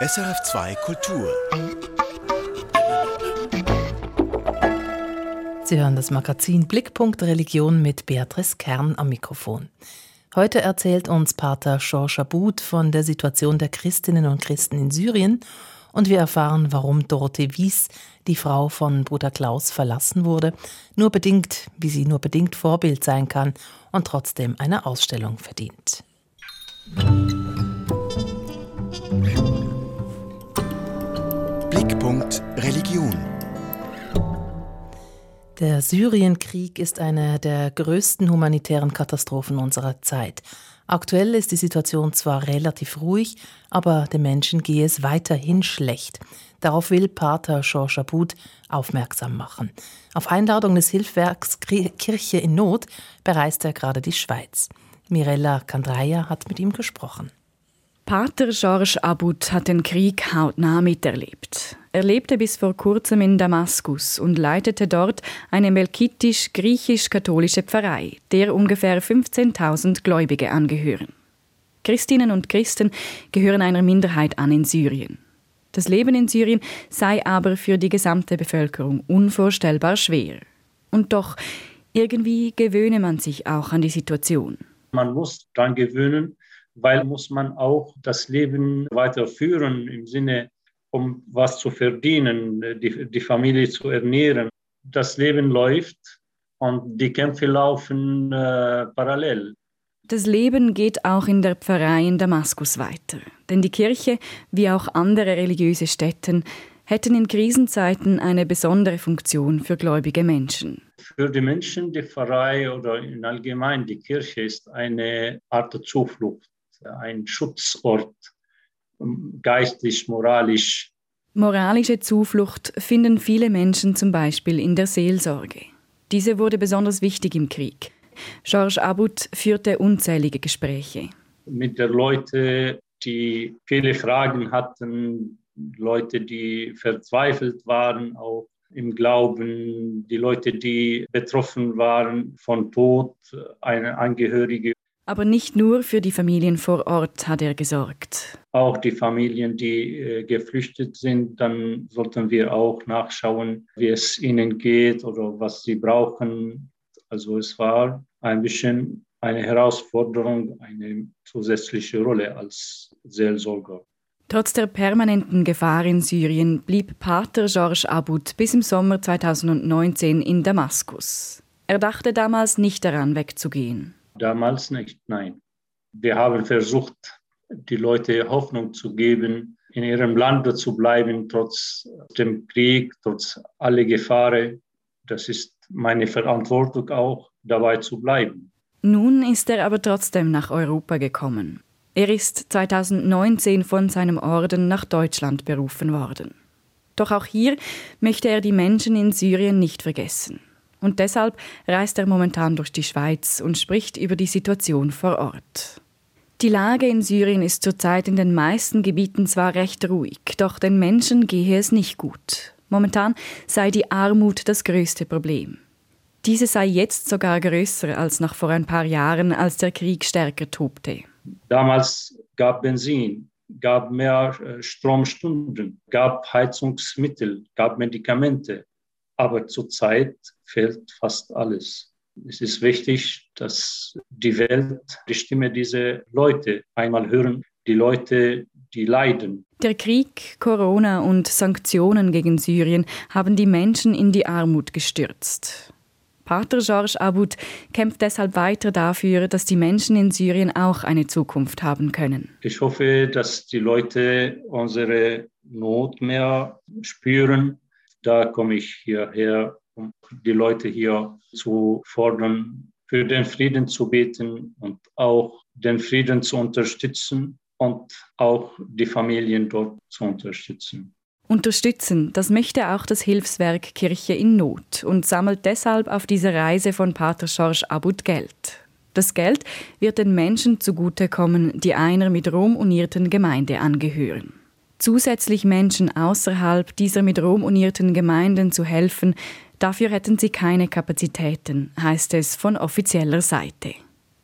SRF2 Kultur. Sie hören das Magazin Blickpunkt Religion mit Beatrice Kern am Mikrofon. Heute erzählt uns Pater Georges Abud von der Situation der Christinnen und Christen in Syrien und wir erfahren, warum Dorothee Wies, die Frau von Bruder Klaus, verlassen wurde, nur bedingt, wie sie nur bedingt Vorbild sein kann und trotzdem eine Ausstellung verdient. Blickpunkt Religion der Syrienkrieg ist eine der größten humanitären Katastrophen unserer Zeit. Aktuell ist die Situation zwar relativ ruhig, aber den Menschen gehe es weiterhin schlecht. Darauf will Pater Georges Abud aufmerksam machen. Auf Einladung des Hilfswerks Kirche in Not bereist er gerade die Schweiz. Mirella Kandraja hat mit ihm gesprochen. Pater Georges Abud hat den Krieg hautnah miterlebt. Er lebte bis vor kurzem in Damaskus und leitete dort eine melkitisch-griechisch-katholische Pfarrei, der ungefähr 15.000 Gläubige angehören. Christinnen und Christen gehören einer Minderheit an in Syrien. Das Leben in Syrien sei aber für die gesamte Bevölkerung unvorstellbar schwer. Und doch, irgendwie gewöhne man sich auch an die Situation. Man muss daran gewöhnen, weil muss man auch das Leben weiterführen im Sinne, um was zu verdienen, die, die Familie zu ernähren. Das Leben läuft und die Kämpfe laufen äh, parallel. Das Leben geht auch in der Pfarrei in Damaskus weiter. Denn die Kirche, wie auch andere religiöse Stätten, hätten in Krisenzeiten eine besondere Funktion für gläubige Menschen. Für die Menschen die Pfarrei oder in allgemein die Kirche ist eine Art Zuflucht ein Schutzort, geistlich, moralisch. Moralische Zuflucht finden viele Menschen zum Beispiel in der Seelsorge. Diese wurde besonders wichtig im Krieg. Georges Abud führte unzählige Gespräche. Mit den Leuten, die viele Fragen hatten, Leute, die verzweifelt waren, auch im Glauben, die Leute, die betroffen waren von Tod, eine Angehörige aber nicht nur für die Familien vor Ort hat er gesorgt. Auch die Familien, die äh, geflüchtet sind, dann sollten wir auch nachschauen, wie es ihnen geht oder was sie brauchen. Also es war ein bisschen eine Herausforderung, eine zusätzliche Rolle als Seelsorger. Trotz der permanenten Gefahr in Syrien blieb Pater Georges Abud bis im Sommer 2019 in Damaskus. Er dachte damals nicht daran, wegzugehen. Damals nicht, nein. Wir haben versucht, die Leute Hoffnung zu geben, in ihrem Land zu bleiben, trotz dem Krieg, trotz aller Gefahren. Das ist meine Verantwortung auch, dabei zu bleiben. Nun ist er aber trotzdem nach Europa gekommen. Er ist 2019 von seinem Orden nach Deutschland berufen worden. Doch auch hier möchte er die Menschen in Syrien nicht vergessen. Und deshalb reist er momentan durch die Schweiz und spricht über die Situation vor Ort. Die Lage in Syrien ist zurzeit in den meisten Gebieten zwar recht ruhig, doch den Menschen gehe es nicht gut. Momentan sei die Armut das größte Problem. Diese sei jetzt sogar größer als noch vor ein paar Jahren, als der Krieg stärker tobte. Damals gab Benzin, gab mehr äh, Stromstunden, gab Heizungsmittel, gab Medikamente. Aber zurzeit fehlt fast alles. Es ist wichtig, dass die Welt die Stimme dieser Leute einmal hören, die Leute, die leiden. Der Krieg, Corona und Sanktionen gegen Syrien haben die Menschen in die Armut gestürzt. Pater Georges Abud kämpft deshalb weiter dafür, dass die Menschen in Syrien auch eine Zukunft haben können. Ich hoffe, dass die Leute unsere Not mehr spüren. Da komme ich hierher um die Leute hier zu fordern, für den Frieden zu beten und auch den Frieden zu unterstützen und auch die Familien dort zu unterstützen. Unterstützen, das möchte auch das Hilfswerk Kirche in Not und sammelt deshalb auf dieser Reise von Pater Georges Abud Geld. Das Geld wird den Menschen zugutekommen, die einer mit Rom unierten Gemeinde angehören. Zusätzlich Menschen außerhalb dieser mit Rom unierten Gemeinden zu helfen, Dafür hätten sie keine Kapazitäten, heißt es von offizieller Seite.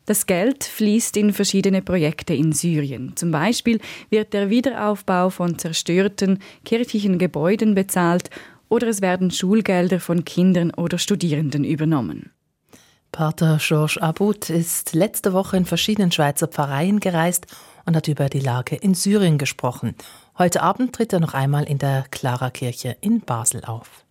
Das Geld fließt in verschiedene Projekte in Syrien. Zum Beispiel wird der Wiederaufbau von zerstörten kirchlichen Gebäuden bezahlt oder es werden Schulgelder von Kindern oder Studierenden übernommen. Pater Georges Abud ist letzte Woche in verschiedenen Schweizer Pfarreien gereist und hat über die Lage in Syrien gesprochen. Heute Abend tritt er noch einmal in der Clara-Kirche in Basel auf.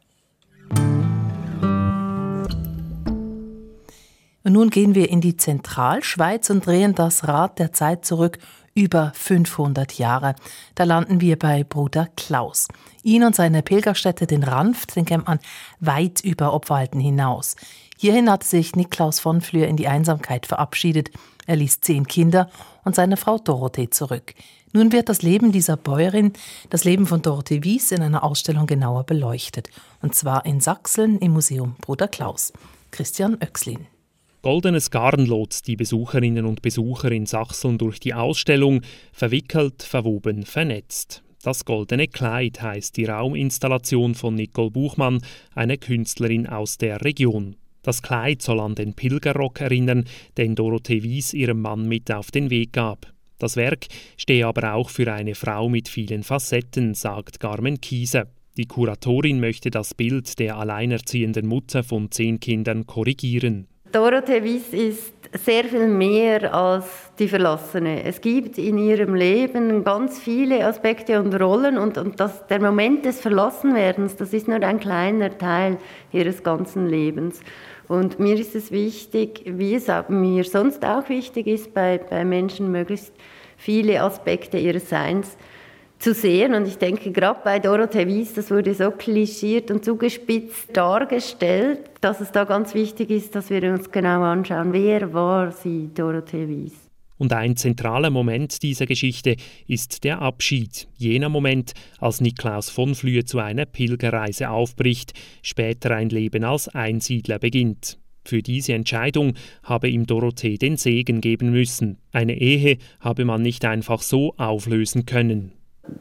Und nun gehen wir in die Zentralschweiz und drehen das Rad der Zeit zurück über 500 Jahre. Da landen wir bei Bruder Klaus. Ihn und seine Pilgerstätte, den Ranft, den kennt man weit über Obwalden hinaus. Hierhin hat sich Niklaus von Flür in die Einsamkeit verabschiedet. Er ließ zehn Kinder und seine Frau Dorothee zurück. Nun wird das Leben dieser Bäuerin, das Leben von Dorothee Wies, in einer Ausstellung genauer beleuchtet. Und zwar in Sachsen im Museum Bruder Klaus. Christian Oechslin. Goldenes Garn lotst die Besucherinnen und Besucher in Sachsen durch die Ausstellung, verwickelt, verwoben, vernetzt. Das Goldene Kleid heißt die Rauminstallation von Nicole Buchmann, eine Künstlerin aus der Region. Das Kleid soll an den Pilgerrock erinnern, den Dorothee Wies ihrem Mann mit auf den Weg gab. Das Werk stehe aber auch für eine Frau mit vielen Facetten, sagt Carmen Kiese. Die Kuratorin möchte das Bild der alleinerziehenden Mutter von zehn Kindern korrigieren. Dorothee Wies ist sehr viel mehr als die Verlassene. Es gibt in ihrem Leben ganz viele Aspekte und Rollen und, und das, der Moment des Verlassenwerdens, das ist nur ein kleiner Teil ihres ganzen Lebens. Und mir ist es wichtig, wie es mir sonst auch wichtig ist, bei, bei Menschen möglichst viele Aspekte ihres Seins zu sehen. Und ich denke, gerade bei Dorothee Wies, das wurde so klischiert und zugespitzt dargestellt, dass es da ganz wichtig ist, dass wir uns genau anschauen, wer war sie, Dorothee Wies. Und ein zentraler Moment dieser Geschichte ist der Abschied, jener Moment, als Niklaus von Flühe zu einer Pilgerreise aufbricht, später ein Leben als Einsiedler beginnt. Für diese Entscheidung habe ihm Dorothee den Segen geben müssen. Eine Ehe habe man nicht einfach so auflösen können.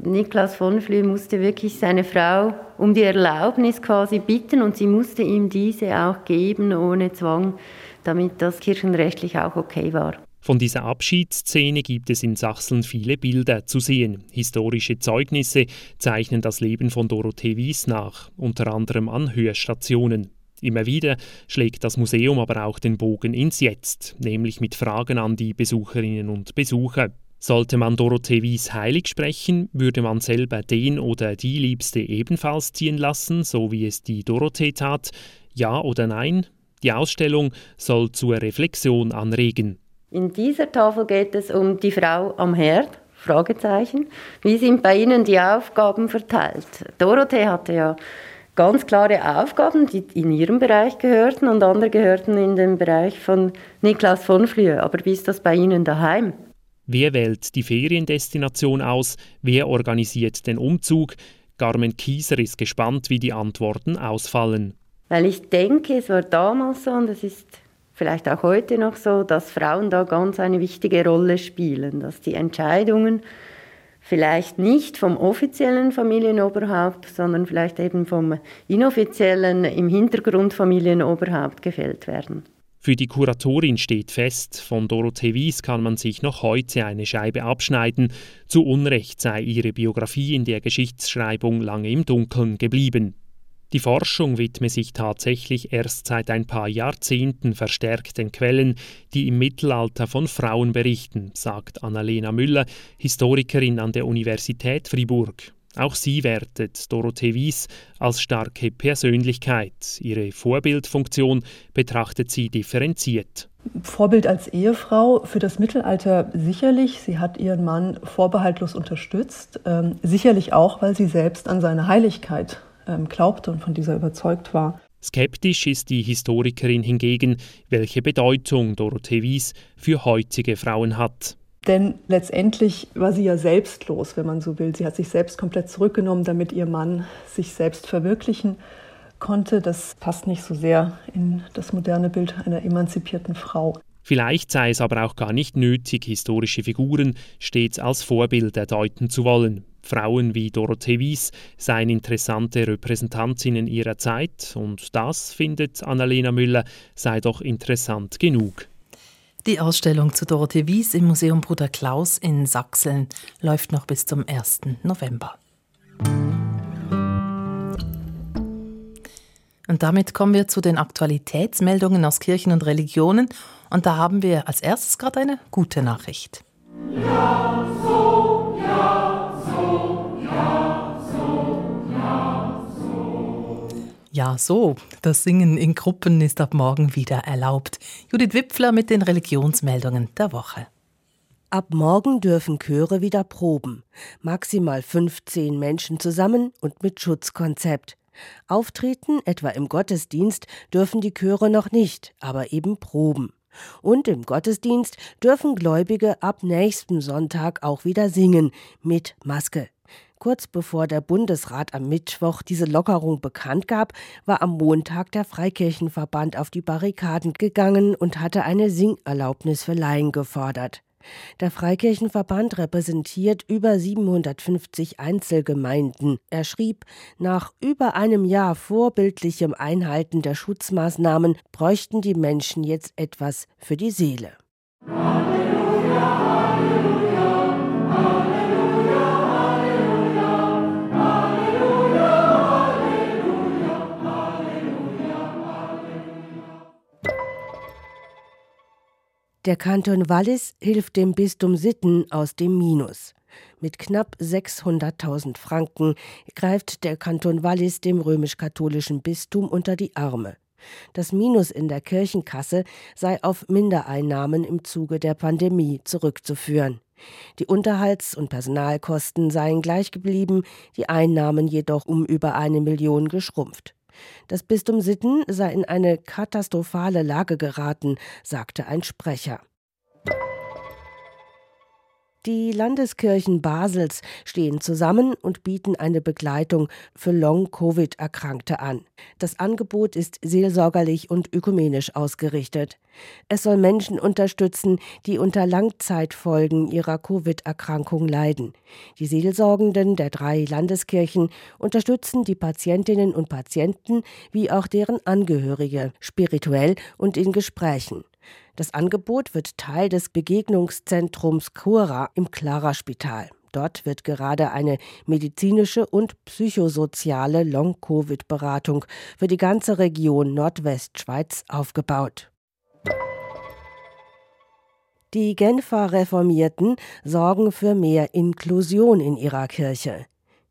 Niklas von Flühe musste wirklich seine Frau um die Erlaubnis quasi bitten und sie musste ihm diese auch geben ohne Zwang, damit das kirchenrechtlich auch okay war. Von dieser Abschiedsszene gibt es in Sachsen viele Bilder zu sehen. Historische Zeugnisse zeichnen das Leben von Dorothee Wies nach, unter anderem an Hörstationen. Immer wieder schlägt das Museum aber auch den Bogen ins Jetzt, nämlich mit Fragen an die Besucherinnen und Besucher. Sollte man Dorothee Wies heilig sprechen, würde man selber den oder die Liebste ebenfalls ziehen lassen, so wie es die Dorothee tat? Ja oder nein? Die Ausstellung soll zur Reflexion anregen. In dieser Tafel geht es um die Frau am Herd. Fragezeichen. Wie sind bei Ihnen die Aufgaben verteilt? Dorothee hatte ja ganz klare Aufgaben, die in ihrem Bereich gehörten und andere gehörten in den Bereich von Niklas von Flühe. Aber wie ist das bei Ihnen daheim? Wer wählt die Feriendestination aus? Wer organisiert den Umzug? Carmen Kieser ist gespannt, wie die Antworten ausfallen. Weil ich denke, es war damals so und es ist vielleicht auch heute noch so, dass Frauen da ganz eine wichtige Rolle spielen, dass die Entscheidungen vielleicht nicht vom offiziellen Familienoberhaupt, sondern vielleicht eben vom inoffiziellen, im Hintergrund Familienoberhaupt gefällt werden. Für die Kuratorin steht fest, von Dorothee Wies kann man sich noch heute eine Scheibe abschneiden. Zu Unrecht sei ihre Biografie in der Geschichtsschreibung lange im Dunkeln geblieben. Die Forschung widme sich tatsächlich erst seit ein paar Jahrzehnten verstärkt den Quellen, die im Mittelalter von Frauen berichten, sagt Annalena Müller, Historikerin an der Universität Fribourg. Auch sie wertet Dorothee Wies als starke Persönlichkeit. Ihre Vorbildfunktion betrachtet sie differenziert. Vorbild als Ehefrau für das Mittelalter sicherlich. Sie hat ihren Mann vorbehaltlos unterstützt. Ähm, sicherlich auch, weil sie selbst an seine Heiligkeit ähm, glaubte und von dieser überzeugt war. Skeptisch ist die Historikerin hingegen, welche Bedeutung Dorothee Wies für heutige Frauen hat. Denn letztendlich war sie ja selbstlos, wenn man so will. Sie hat sich selbst komplett zurückgenommen, damit ihr Mann sich selbst verwirklichen konnte. Das passt nicht so sehr in das moderne Bild einer emanzipierten Frau. Vielleicht sei es aber auch gar nicht nötig, historische Figuren stets als Vorbilder deuten zu wollen. Frauen wie Dorothee Wies seien interessante Repräsentantinnen ihrer Zeit und das, findet Annalena Müller, sei doch interessant genug. Die Ausstellung zu Dorothee Wies im Museum Bruder Klaus in Sachsen läuft noch bis zum 1. November. Und damit kommen wir zu den Aktualitätsmeldungen aus Kirchen und Religionen. Und da haben wir als erstes gerade eine gute Nachricht. Ja, so, Ja, so. Das Singen in Gruppen ist ab morgen wieder erlaubt. Judith Wipfler mit den Religionsmeldungen der Woche. Ab morgen dürfen Chöre wieder proben. Maximal 15 Menschen zusammen und mit Schutzkonzept. Auftreten, etwa im Gottesdienst, dürfen die Chöre noch nicht, aber eben proben. Und im Gottesdienst dürfen Gläubige ab nächstem Sonntag auch wieder singen, mit Maske. Kurz bevor der Bundesrat am Mittwoch diese Lockerung bekannt gab, war am Montag der Freikirchenverband auf die Barrikaden gegangen und hatte eine Singerlaubnis für Laien gefordert. Der Freikirchenverband repräsentiert über 750 Einzelgemeinden. Er schrieb, nach über einem Jahr vorbildlichem Einhalten der Schutzmaßnahmen bräuchten die Menschen jetzt etwas für die Seele. Halleluja. Der Kanton Wallis hilft dem Bistum Sitten aus dem Minus. Mit knapp 600.000 Franken greift der Kanton Wallis dem römisch-katholischen Bistum unter die Arme. Das Minus in der Kirchenkasse sei auf Mindereinnahmen im Zuge der Pandemie zurückzuführen. Die Unterhalts- und Personalkosten seien gleich geblieben, die Einnahmen jedoch um über eine Million geschrumpft. Das Bistum Sitten sei in eine katastrophale Lage geraten, sagte ein Sprecher. Die Landeskirchen Basels stehen zusammen und bieten eine Begleitung für Long-Covid-Erkrankte an. Das Angebot ist seelsorgerlich und ökumenisch ausgerichtet. Es soll Menschen unterstützen, die unter Langzeitfolgen ihrer Covid-Erkrankung leiden. Die Seelsorgenden der drei Landeskirchen unterstützen die Patientinnen und Patienten wie auch deren Angehörige spirituell und in Gesprächen. Das Angebot wird Teil des Begegnungszentrums Cura im Clara-Spital. Dort wird gerade eine medizinische und psychosoziale Long-Covid-Beratung für die ganze Region Nordwestschweiz aufgebaut. Die Genfer Reformierten sorgen für mehr Inklusion in ihrer Kirche.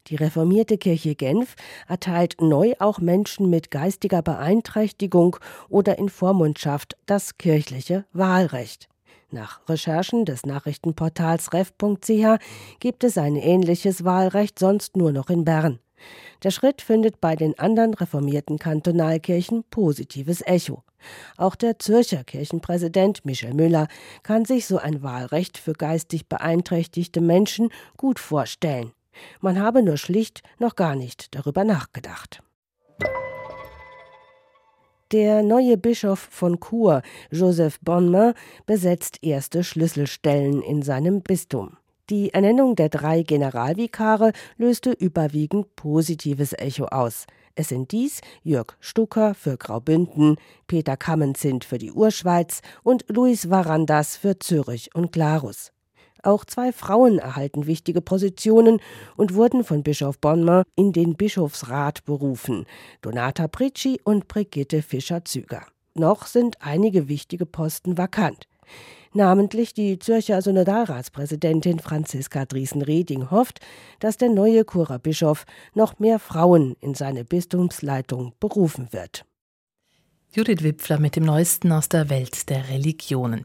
Die reformierte Kirche Genf erteilt neu auch Menschen mit geistiger Beeinträchtigung oder in Vormundschaft das kirchliche Wahlrecht. Nach Recherchen des Nachrichtenportals ref.ch gibt es ein ähnliches Wahlrecht sonst nur noch in Bern. Der Schritt findet bei den anderen reformierten Kantonalkirchen positives Echo. Auch der Zürcher Kirchenpräsident Michel Müller kann sich so ein Wahlrecht für geistig beeinträchtigte Menschen gut vorstellen. Man habe nur schlicht noch gar nicht darüber nachgedacht. Der neue Bischof von Chur, Joseph Bonmain, besetzt erste Schlüsselstellen in seinem Bistum. Die Ernennung der drei Generalvikare löste überwiegend positives Echo aus. Es sind dies Jörg Stucker für Graubünden, Peter Kammenzind für die Urschweiz und Luis Varandas für Zürich und Glarus. Auch zwei Frauen erhalten wichtige Positionen und wurden von Bischof Bonmer in den Bischofsrat berufen, Donata Pritschi und Brigitte Fischer-Züger. Noch sind einige wichtige Posten vakant. Namentlich die Zürcher Synodalratspräsidentin Franziska Driesen-Reding hofft, dass der neue Churer Bischof noch mehr Frauen in seine Bistumsleitung berufen wird. Judith Wipfler mit dem Neuesten aus der Welt der Religionen.